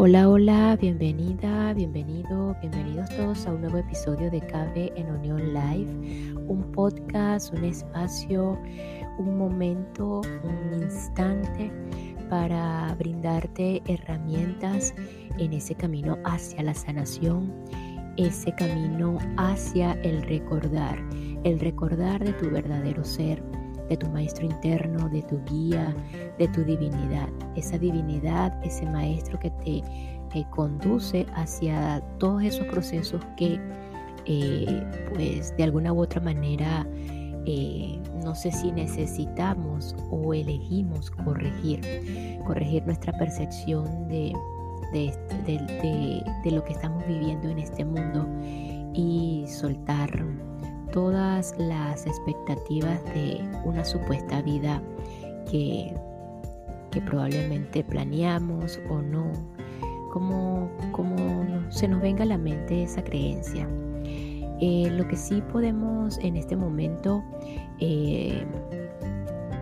Hola, hola, bienvenida, bienvenido, bienvenidos todos a un nuevo episodio de Cabe en Unión Live, un podcast, un espacio, un momento, un instante para brindarte herramientas en ese camino hacia la sanación, ese camino hacia el recordar, el recordar de tu verdadero ser de tu maestro interno, de tu guía, de tu divinidad. Esa divinidad, ese maestro que te conduce hacia todos esos procesos que eh, pues de alguna u otra manera eh, no sé si necesitamos o elegimos corregir, corregir nuestra percepción de, de, de lo que estamos viviendo en este mundo y soltar todas las expectativas de una supuesta vida que, que probablemente planeamos o no, como, como se nos venga a la mente esa creencia. Eh, lo que sí podemos en este momento eh,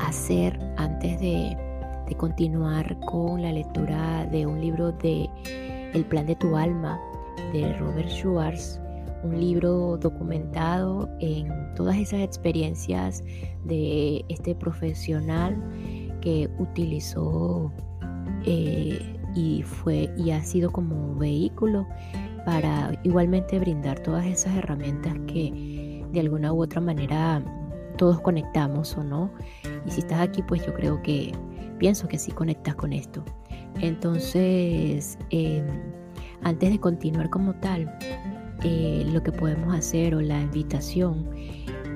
hacer antes de, de, continuar con la lectura de un libro de El plan de tu alma de Robert Schwartz un libro documentado en todas esas experiencias de este profesional que utilizó eh, y fue y ha sido como vehículo para igualmente brindar todas esas herramientas que de alguna u otra manera todos conectamos o no. Y si estás aquí, pues yo creo que pienso que sí conectas con esto. Entonces, em, antes de continuar como tal, eh, lo que podemos hacer o la invitación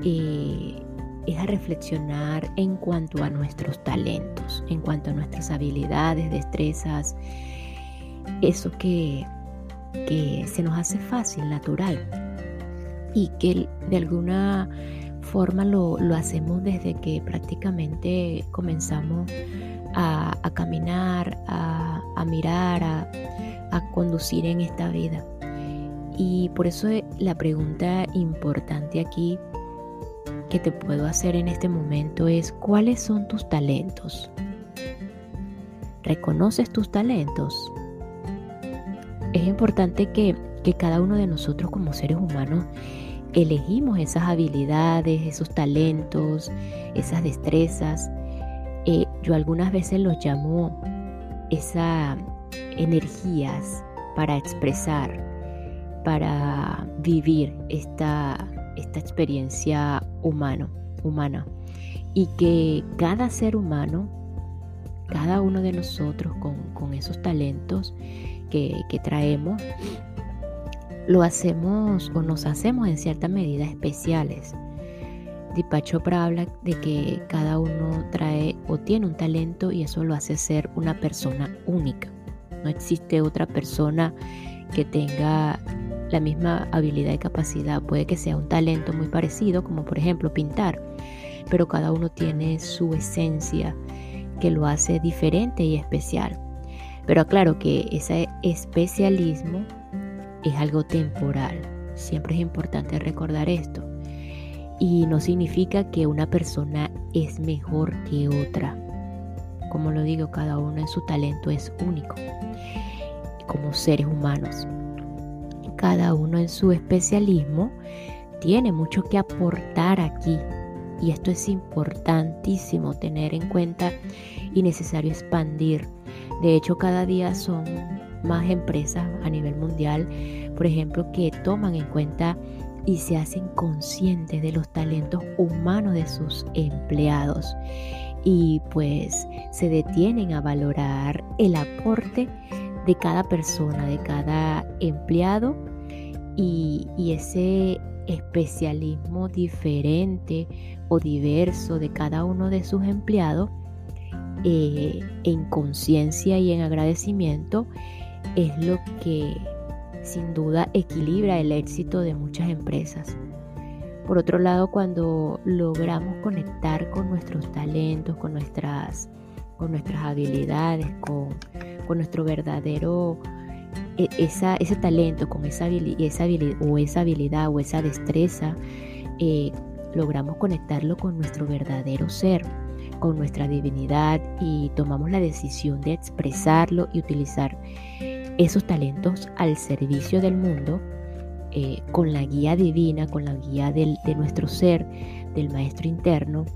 eh, es a reflexionar en cuanto a nuestros talentos, en cuanto a nuestras habilidades, destrezas, eso que, que se nos hace fácil, natural y que de alguna forma lo, hacemos desde que prácticamente comenzamos a, caminar, a, mirar, a conducir en esta vida. Y por eso la pregunta importante aquí que te puedo hacer en este momento es, ¿cuáles son tus talentos? ¿Reconoces tus talentos? Es importante que, cada uno de nosotros como seres humanos elegimos esas habilidades, esos talentos, esas destrezas. Eh, yo algunas veces los llamo esas energías para expresar, para vivir esta, esta experiencia humano, humana y que cada ser humano, cada uno de nosotros con, esos talentos que, traemos, lo hacemos o nos hacemos en cierta medida especiales. Deepak habla de que cada uno trae o tiene un talento y eso lo hace ser una persona única. No existe otra persona que tenga la misma habilidad y capacidad. Puede que sea un talento muy parecido, como por ejemplo pintar, pero cada uno tiene su esencia que lo hace diferente y especial. Pero aclaro que ese especialismo es algo temporal. Siempre es importante recordar esto. Y no significa que una persona es mejor que otra. Como lo digo, cada uno en su talento es único. Como seres humanos cada uno en su especialismo, tiene mucho que aportar aquí. Y esto es importantísimo tener en cuenta y necesario expandir. De hecho, cada día son más empresas a nivel mundial, por ejemplo, que toman en cuenta y se hacen conscientes de los talentos humanos de sus empleados y pues se detienen a valorar el aporte de cada persona, de cada empleado y, ese especialismo diferente o diverso de cada uno de sus empleados eh, en conciencia y en agradecimiento es lo que sin duda equilibra el éxito de muchas empresas. Por otro lado, cuando logramos conectar con nuestros talentos, con nuestras, con nuestras habilidades, con, con nuestro verdadero esa, ese talento, con esa, habilidad, o esa habilidad o esa destreza, eh, logramos conectarlo con nuestro verdadero ser, con nuestra divinidad y tomamos la decisión de expresarlo y utilizar esos talentos al servicio del mundo, eh, con la guía divina, con la guía de nuestro ser, del maestro interno,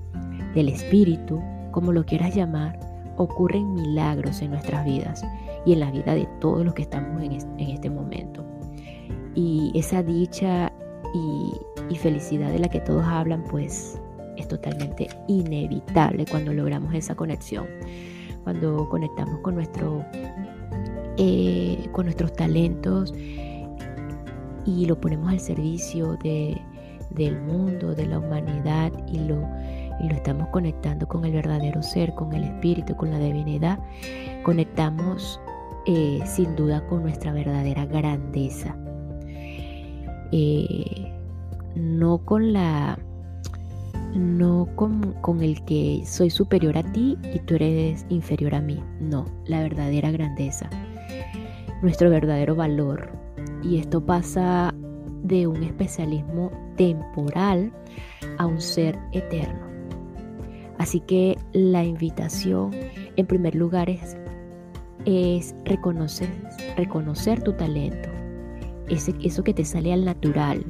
del espíritu, como lo quieras llamar, ocurren milagros en nuestras vidas y en la vida de todos los que estamos en, este momento. Y esa dicha y, felicidad de la que todos hablan, pues es totalmente inevitable cuando logramos esa conexión, cuando conectamos con, nuestro, eh, con nuestros talentos y lo ponemos al servicio de, del mundo, de la humanidad y lo, y lo estamos conectando con el verdadero ser, con el espíritu, con la divinidad, conectamos eh, sin duda con nuestra verdadera grandeza. Eh, no con la no con, con, el que soy superior a ti y tú eres inferior a mí. No, la verdadera grandeza. Nuestro verdadero valor. Y esto pasa de un especialismo temporal a un ser eterno. Así que la invitación en primer lugar es, es reconocer, reconocer tu talento, ese, eso que te sale al natural,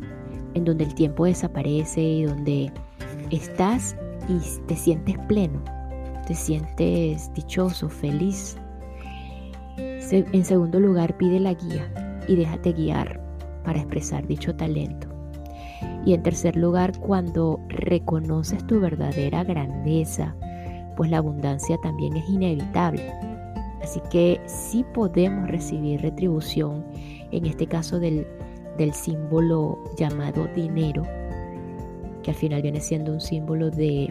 en donde el tiempo desaparece y donde estás y te sientes pleno, te sientes dichoso, feliz. En segundo lugar, pide la guía y déjate guiar para expresar dicho talento. Y en tercer lugar, cuando reconoces tu verdadera grandeza, pues la abundancia también es inevitable. Así que sí podemos recibir retribución, en este caso del, del símbolo llamado dinero, que al final viene siendo un símbolo de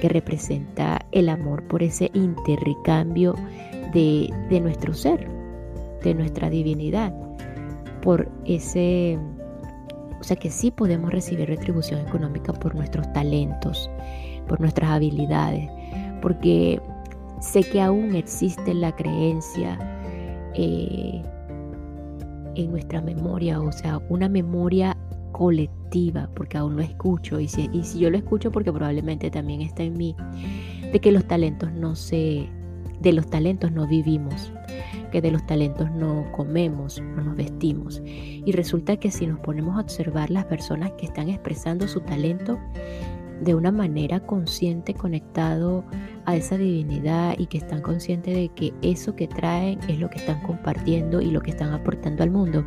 que representa el amor por ese intercambio de, de nuestro ser, de nuestra divinidad, por ese o sea que sí podemos recibir retribución económica por nuestros talentos, por nuestras habilidades, porque sé que aún existe la creencia eh, en nuestra memoria, o sea, una memoria colectiva, porque aún lo escucho, y si, y si yo lo escucho porque probablemente también está en mí, de que los talentos no se, de los talentos no vivimos, que de los talentos no comemos, no nos vestimos. Y resulta que si nos ponemos a observar las personas que están expresando su talento de una manera consciente, conectado a esa divinidad y que están conscientes de que eso que traen es lo que están compartiendo y lo que están aportando al mundo,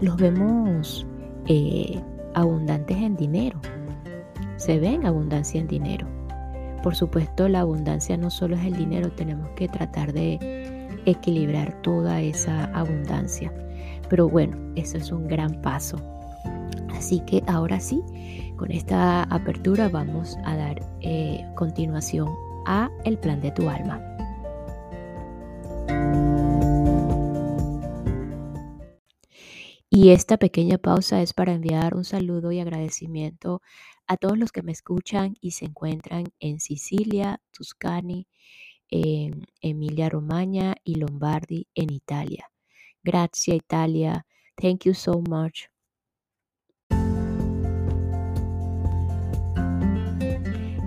los vemos eh, abundantes en dinero. Se ven abundancia en dinero. Por supuesto, la abundancia no solo es el dinero, tenemos que tratar de equilibrar toda esa abundancia. Pero bueno, eso es un gran paso. Así que ahora sí, con esta apertura vamos a dar eh, continuación a el plan de tu alma. Y esta pequeña pausa es para enviar un saludo y agradecimiento a todos los que me escuchan y se encuentran en Sicilia, Tuscany, en Emilia Romagna y Lombardi en Italia. Gracias Italia. Thank you so much.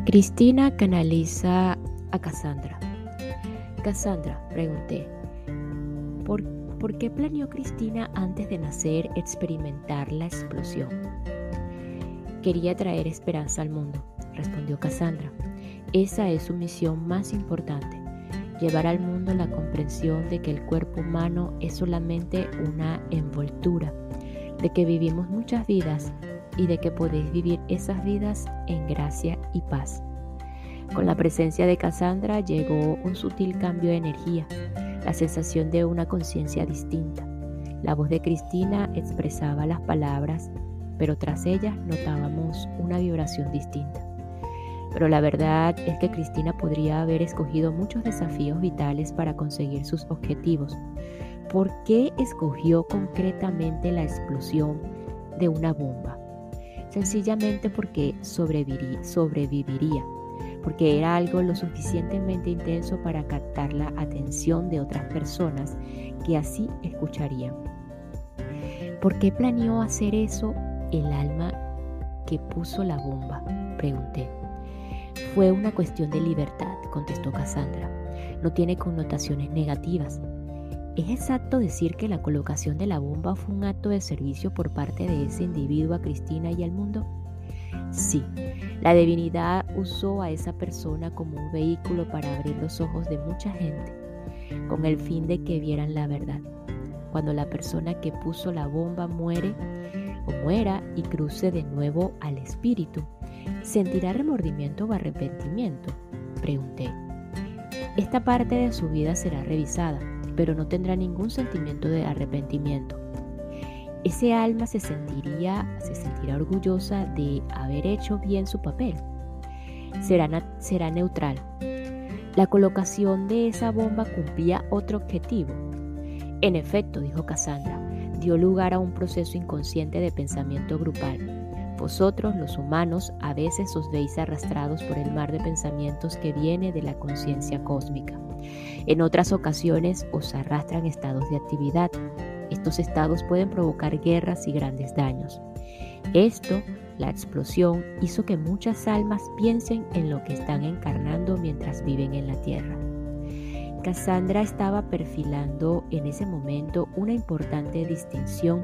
Cristina canaliza a Cassandra. Cassandra, pregunté, ¿por, ¿por qué planeó Cristina antes de nacer experimentar la explosión? Quería traer esperanza al mundo, respondió Cassandra. Esa es su misión más importante, llevar al mundo la comprensión de que el cuerpo humano es solamente una envoltura, de que vivimos muchas vidas y de que podéis vivir esas vidas en gracia y paz. Con la presencia de Cassandra llegó un sutil cambio de energía, la sensación de una conciencia distinta. La voz de Cristina expresaba las palabras, pero tras ellas notábamos una vibración distinta. Pero la verdad es que Cristina podría haber escogido muchos desafíos vitales para conseguir sus objetivos. ¿Por qué escogió concretamente la explosión de una bomba? Sencillamente porque sobreviviría, porque era algo lo suficientemente intenso para captar la atención de otras personas que así escucharían. ¿Por qué planeó hacer eso el alma que puso la bomba? Pregunté. Fue una cuestión de libertad, contestó Cassandra. No tiene connotaciones negativas. ¿Es exacto decir que la colocación de la bomba fue un acto de servicio por parte de ese individuo a Cristina y al mundo? Sí, la divinidad usó a esa persona como un vehículo para abrir los ojos de mucha gente, con el fin de que vieran la verdad. Cuando la persona que puso la bomba muere o muera y cruce de nuevo al espíritu, ¿sentirá remordimiento o arrepentimiento? Pregunté. Esta parte de su vida será revisada, pero no tendrá ningún sentimiento de arrepentimiento. Ese alma se sentiría, se sentirá orgullosa de haber hecho bien su papel. Será, será neutral. La colocación de esa bomba cumplía otro objetivo. En efecto, dijo Cassandra, dio lugar a un proceso inconsciente de pensamiento grupal. Vosotros, los humanos, a veces os veis arrastrados por el mar de pensamientos que viene de la conciencia cósmica. En otras ocasiones os arrastran estados de actividad. Estos estados pueden provocar guerras y grandes daños. Esto, la explosión, hizo que muchas almas piensen en lo que están encarnando mientras viven en la Tierra. Cassandra estaba perfilando en ese momento una importante distinción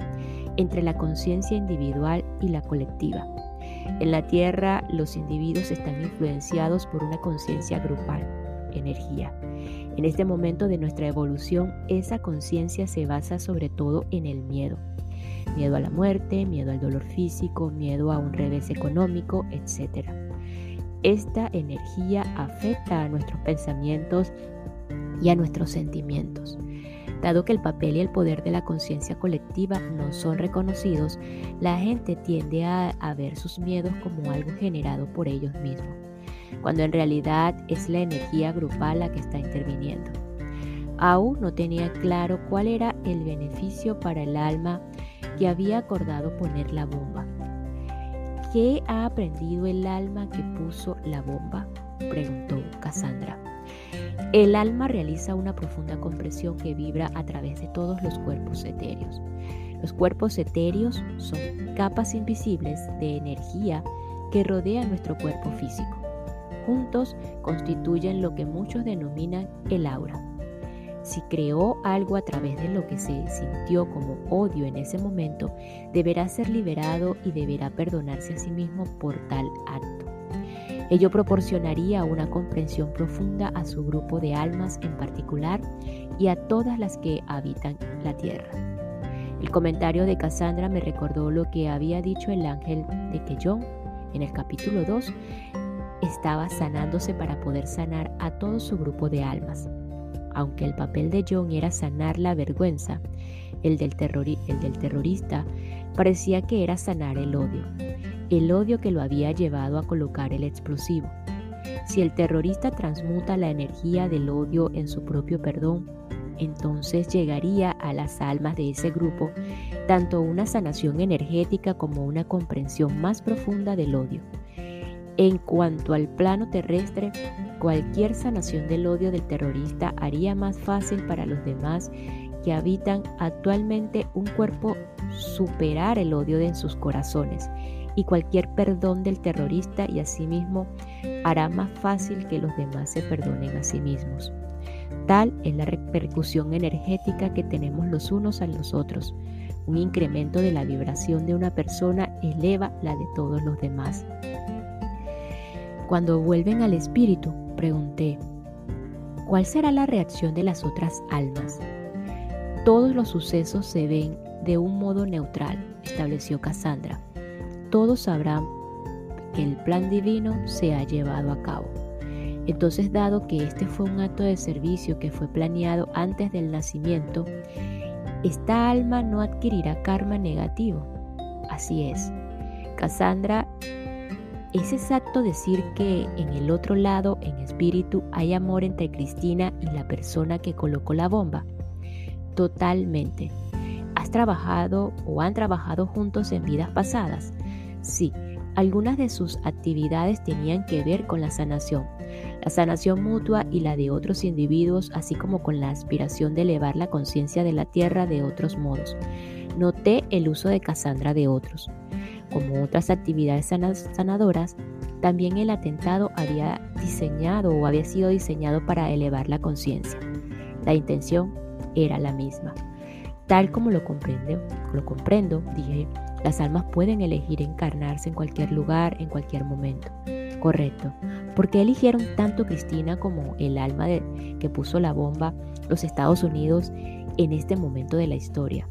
entre la conciencia individual y la colectiva. En la Tierra los individuos están influenciados por una conciencia grupal, energía. En este momento de nuestra evolución, esa conciencia se basa sobre todo en el miedo. Miedo a la muerte, miedo al dolor físico, miedo a un revés económico, etc. Esta energía afecta a nuestros pensamientos y a nuestros sentimientos. Dado que el papel y el poder de la conciencia colectiva no son reconocidos, la gente tiende a, ver sus miedos como algo generado por ellos mismos, cuando en realidad es la energía grupal la que está interviniendo. Aún no tenía claro cuál era el beneficio para el alma que había acordado poner la bomba. ¿Qué ha aprendido el alma que puso la bomba? preguntó Cassandra. El alma realiza una profunda compresión que vibra a través de todos los cuerpos etéreos. Los cuerpos etéreos son capas invisibles de energía que rodean nuestro cuerpo físico. Juntos constituyen lo que muchos denominan el aura. Si creó algo a través de lo que se sintió como odio en ese momento, deberá ser liberado y deberá perdonarse a sí mismo por tal acto. Ello proporcionaría una comprensión profunda a su grupo de almas en particular y a todas las que habitan la tierra. El comentario de Cassandra me recordó lo que había dicho el ángel de que John en el capítulo 2 estaba sanándose para poder sanar a todo su grupo de almas. Aunque el papel de John era sanar la vergüenza, el del, el del terrorista parecía que era sanar el odio el odio que lo había llevado a colocar el explosivo. Si el terrorista transmuta la energía del odio en su propio perdón, entonces llegaría a las almas de ese grupo tanto una sanación energética como una comprensión más profunda del odio. En cuanto al plano terrestre, cualquier sanación del odio del terrorista haría más fácil para los demás que habitan actualmente un cuerpo superar el odio en sus corazones y cualquier perdón del terrorista y asimismo hará más fácil que los demás se perdonen a sí mismos. Tal es la repercusión energética que tenemos los unos a los otros. Un incremento de la vibración de una persona eleva la de todos los demás. Cuando vuelven al espíritu, pregunté, ¿cuál será la reacción de las otras almas? Todos los sucesos se ven de un modo neutral, estableció Cassandra todos sabrán que el plan divino se ha llevado a cabo. Entonces, dado que este fue un acto de servicio que fue planeado antes del nacimiento, esta alma no adquirirá karma negativo. Así es. Cassandra, ¿es exacto decir que en el otro lado, en espíritu, hay amor entre Cristina y la persona que colocó la bomba? Totalmente. ¿Has trabajado o han trabajado juntos en vidas pasadas? Sí, algunas de sus actividades tenían que ver con la sanación, la sanación mutua y la de otros individuos, así como con la aspiración de elevar la conciencia de la tierra de otros modos. Noté el uso de Cassandra de otros. Como otras actividades sanadoras, también el atentado había diseñado o había sido diseñado para elevar la conciencia. La intención era la misma. Tal como lo comprendo, lo comprendo, dije, las almas pueden elegir encarnarse en cualquier lugar, en cualquier momento. Correcto. ¿Por qué eligieron tanto Cristina como el alma que puso la bomba los Estados Unidos en este momento de la historia?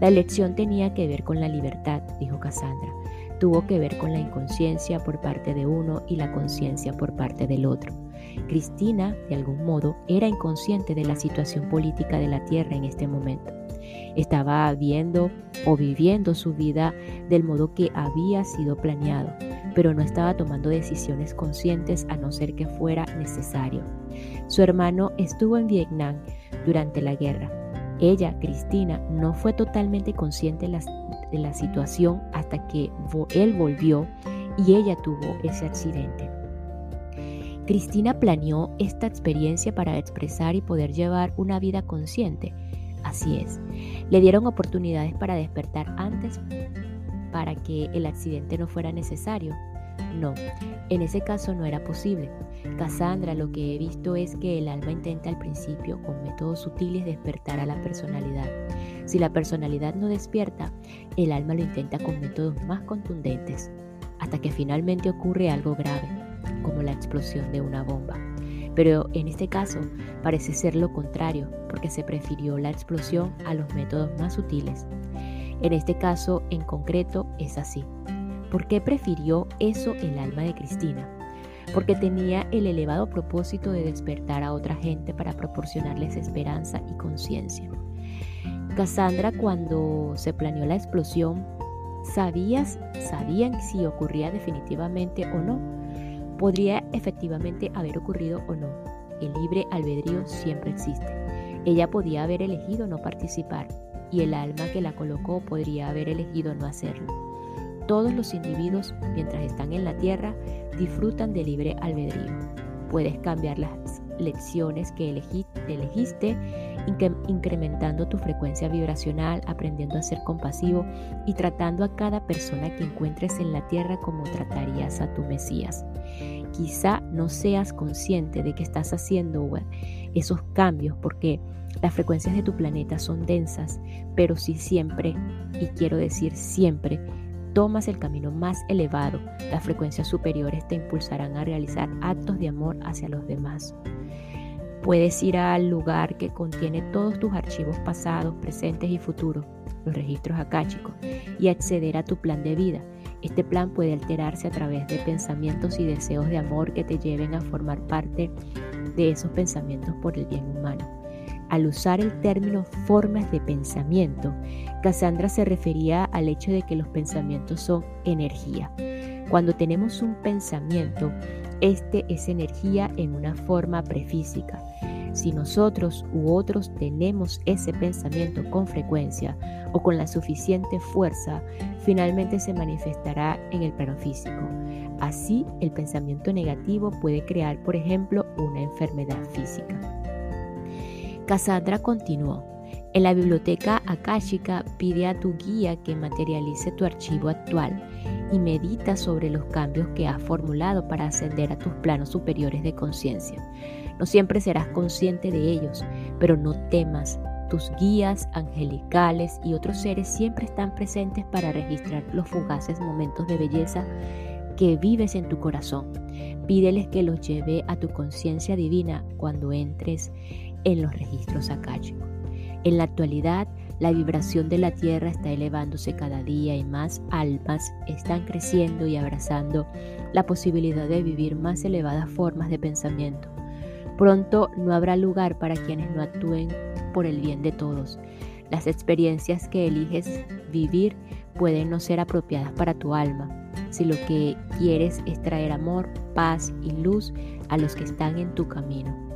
La elección tenía que ver con la libertad, dijo Cassandra. Tuvo que ver con la inconsciencia por parte de uno y la conciencia por parte del otro. Cristina, de algún modo, era inconsciente de la situación política de la Tierra en este momento. Estaba viendo o viviendo su vida del modo que había sido planeado, pero no estaba tomando decisiones conscientes a no ser que fuera necesario. Su hermano estuvo en Vietnam durante la guerra. Ella, Cristina, no fue totalmente consciente de la, situación hasta que él volvió y ella tuvo ese accidente. Cristina planeó esta experiencia para expresar y poder llevar una vida consciente. Así es, le dieron oportunidades para despertar antes para que el accidente no fuera necesario. No, en ese caso no era posible. Cassandra, lo que he visto es que el alma intenta al principio, con métodos sutiles, despertar a la personalidad. Si la personalidad no despierta, el alma lo intenta con métodos más contundentes, hasta que finalmente ocurre algo grave, como la explosión de una bomba. Pero en este caso parece ser lo contrario, porque se prefirió la explosión a los métodos más sutiles. En este caso en concreto es así. ¿Por qué prefirió eso el alma de Cristina? Porque tenía el elevado propósito de despertar a otra gente para proporcionarles esperanza y conciencia. Cassandra cuando se planeó la explosión, ¿sabías, sabían si ocurría definitivamente o no? podría efectivamente haber ocurrido o no. El libre albedrío siempre existe. Ella podía haber elegido no participar y el alma que la colocó podría haber elegido no hacerlo. Todos los individuos, mientras están en la tierra, disfrutan de libre albedrío. Puedes cambiar las lecciones que elegiste, incrementando tu frecuencia vibracional, aprendiendo a ser compasivo y tratando a cada persona que encuentres en la tierra como tratarías a tu Mesías. Quizá no seas consciente de que estás haciendo esos cambios porque las frecuencias de tu planeta son densas, pero si siempre, y quiero decir siempre, tomas el camino más elevado, las frecuencias superiores te impulsarán a realizar actos de amor hacia los demás. Puedes ir al lugar que contiene todos tus archivos pasados, presentes y futuros, los registros akáshicos, y acceder a tu plan de vida. Este plan puede alterarse a través de pensamientos y deseos de amor que te lleven a formar parte de esos pensamientos por el bien humano. Al usar el término formas de pensamiento, Cassandra se refería al hecho de que los pensamientos son energía. Cuando tenemos un pensamiento, este es energía en una forma prefísica. Si nosotros u otros tenemos ese pensamiento con frecuencia o con la suficiente fuerza, finalmente se manifestará en el plano físico. Así, el pensamiento negativo puede crear, por ejemplo, una enfermedad física. Cassandra continuó. En la biblioteca akáshica pide a tu guía que materialice tu archivo actual y medita sobre los cambios que has formulado para ascender a tus planos superiores de conciencia. No siempre serás consciente de ellos, pero no temas. Tus guías angelicales y otros seres siempre están presentes para registrar los fugaces momentos de belleza que vives en tu corazón. Pídeles que los lleve a tu conciencia divina cuando entres en los registros akáshicos. En la actualidad, la vibración de la Tierra está elevándose cada día y más almas están creciendo y abrazando la posibilidad de vivir más elevadas formas de pensamiento. Pronto no habrá lugar para quienes no actúen por el bien de todos. Las experiencias que eliges vivir pueden no ser apropiadas para tu alma. Si lo que quieres es traer amor, paz y luz a los que están en tu camino,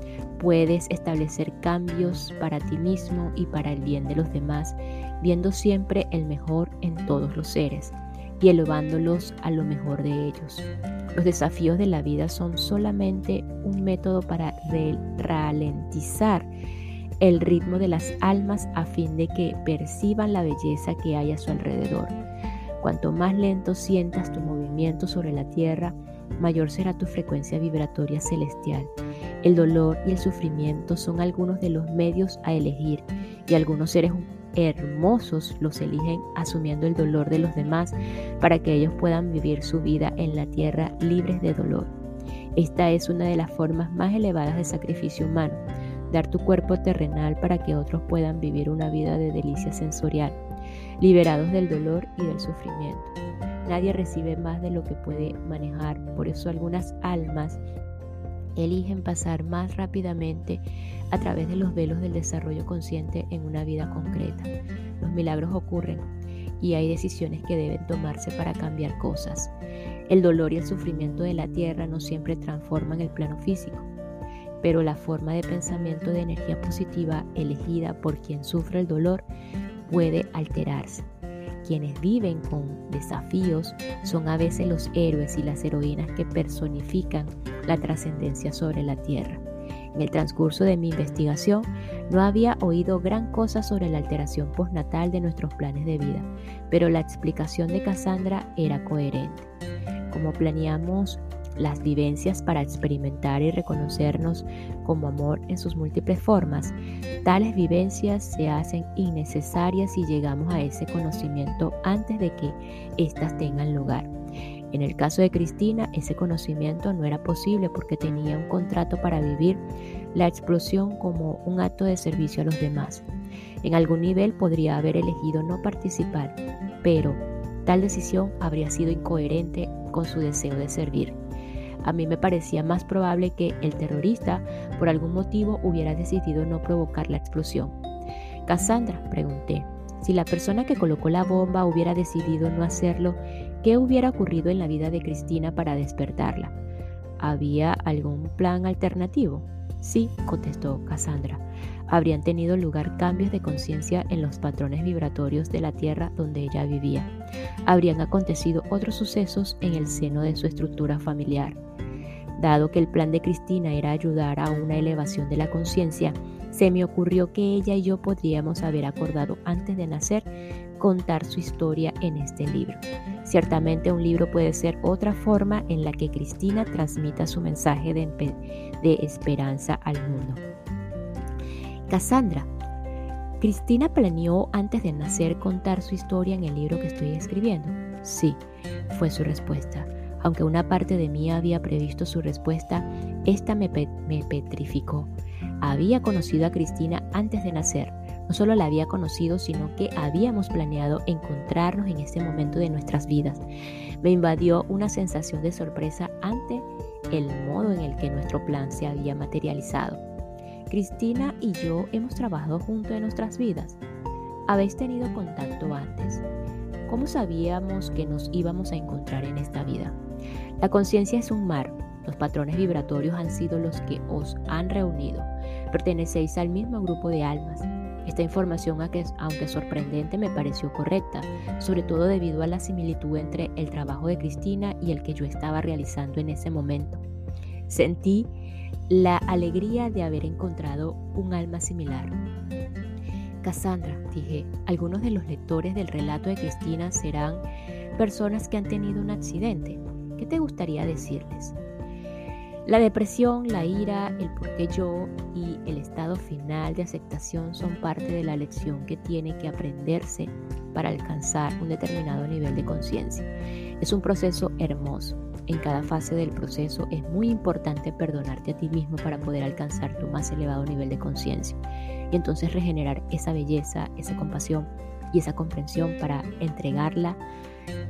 puedes establecer cambios para ti mismo y para el bien de los demás, viendo siempre el mejor en todos los seres y elevándolos a lo mejor de ellos. Los desafíos de la vida son solamente un método para ralentizar el ritmo de las almas a fin de que perciban la belleza que hay a su alrededor. Cuanto más lento sientas tu movimiento sobre la tierra, mayor será tu frecuencia vibratoria celestial El dolor y el sufrimiento son algunos de los medios a elegir y algunos seres hermosos los eligen asumiendo el dolor de los demás para que ellos puedan vivir su vida en la tierra libres de dolor. Esta es una de las formas más elevadas de sacrificio humano, dar tu cuerpo terrenal para que otros puedan vivir una vida de delicia sensorial, liberados del dolor y del sufrimiento. Nadie recibe más de lo que puede manejar, por eso algunas almas eligen pasar más rápidamente a través de los velos del desarrollo consciente en una vida concreta. Los milagros ocurren y hay decisiones que deben tomarse para cambiar cosas. El dolor y el sufrimiento de la tierra no siempre transforman el plano físico, pero la forma de pensamiento de energía positiva elegida por quien sufre el dolor puede alterarse. Quienes viven con desafíos son a veces los héroes y las heroínas que personifican la trascendencia sobre la tierra. En el transcurso de mi investigación no había oído gran cosa sobre la alteración postnatal de nuestros planes de vida, pero la explicación de Cassandra era coherente. Como planeamos las vivencias para experimentar y reconocernos como amor en sus múltiples formas, tales vivencias se hacen innecesarias si llegamos a ese conocimiento antes de que éstas tengan lugar. En el caso de Cristina, ese conocimiento no era posible porque tenía un contrato para vivir la explosión como un acto de servicio a los demás. En algún nivel podría haber elegido no participar, pero tal decisión habría sido incoherente con su deseo de servir. A mí me parecía más probable que el terrorista, por algún motivo, hubiera decidido no provocar la explosión. Cassandra, pregunté, si la persona que colocó la bomba hubiera decidido no hacerlo, ¿qué hubiera ocurrido en la vida de Cristina para despertarla? ¿Había algún plan alternativo? Sí, contestó Cassandra. Habrían tenido lugar cambios de conciencia en los patrones vibratorios de la Tierra donde ella vivía. Habrían acontecido otros sucesos en el seno de su estructura familiar. Dado que el plan de Cristina era ayudar a una elevación de la conciencia, se me ocurrió que ella y yo podríamos haber acordado antes de nacer contar su historia en este libro. Ciertamente un libro puede ser otra forma en la que Cristina transmita su mensaje de, esperanza al mundo. Cassandra. ¿Cristina planeó antes de nacer contar su historia en el libro que estoy escribiendo? Sí, fue su respuesta. Aunque una parte de mí había previsto su respuesta, esta me, petrificó. Había conocido a Cristina antes de nacer. No solo la había conocido, sino que habíamos planeado encontrarnos en este momento de nuestras vidas. Me invadió una sensación de sorpresa ante el modo en el que nuestro plan se había materializado. Cristina y yo hemos trabajado juntos en nuestras vidas. Habéis tenido contacto antes. ¿Cómo sabíamos que nos íbamos a encontrar en esta vida? La conciencia es un mar. Los patrones vibratorios han sido los que os han reunido. Pertenecéis al mismo grupo de almas. Esta información, aunque sorprendente, me pareció correcta, sobre todo debido a la similitud entre el trabajo de Cristina y el que yo estaba realizando en ese momento. Sentí la alegría de haber encontrado un alma similar. Cassandra, dije, algunos de los lectores del relato de Cristina serán personas que han tenido un accidente ¿Qué te gustaría decirles? La depresión, la ira, el por qué yo y el estado final de aceptación son parte de la lección que tiene que aprenderse para alcanzar un determinado nivel de conciencia. Es un proceso hermoso. En cada fase del proceso es muy importante perdonarte a ti mismo para poder alcanzar tu más elevado nivel de conciencia y entonces regenerar esa belleza, esa compasión y esa comprensión para entregarla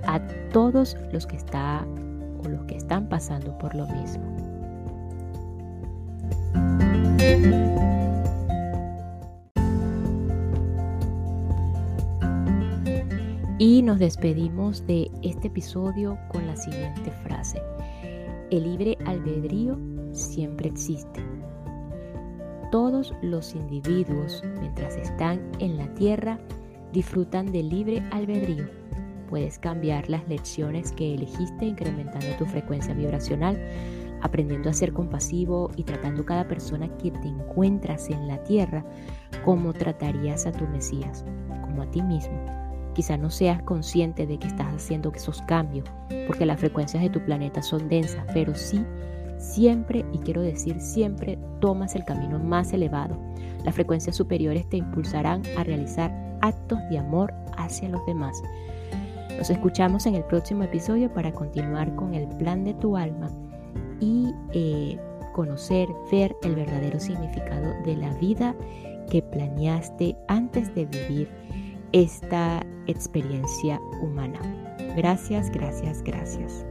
a todos los que está los que están pasando por lo mismo. Y nos despedimos de este episodio con la siguiente frase. El libre albedrío siempre existe. Todos los individuos, mientras están en la tierra, disfrutan del libre albedrío puedes cambiar las lecciones que elegiste incrementando tu frecuencia vibracional, aprendiendo a ser compasivo y tratando cada persona que te encuentras en la tierra como tratarías a tu Mesías, como a ti mismo. Quizá no seas consciente de que estás haciendo esos cambios, porque las frecuencias de tu planeta son densas, pero sí siempre, y quiero decir siempre, tomas el camino más elevado. Las frecuencias superiores te impulsarán a realizar actos de amor hacia los demás. Nos escuchamos en el próximo episodio para continuar con el plan de tu alma y eh, conocer, ver el verdadero significado de la vida que planeaste antes de vivir esta experiencia humana. Gracias, gracias, gracias.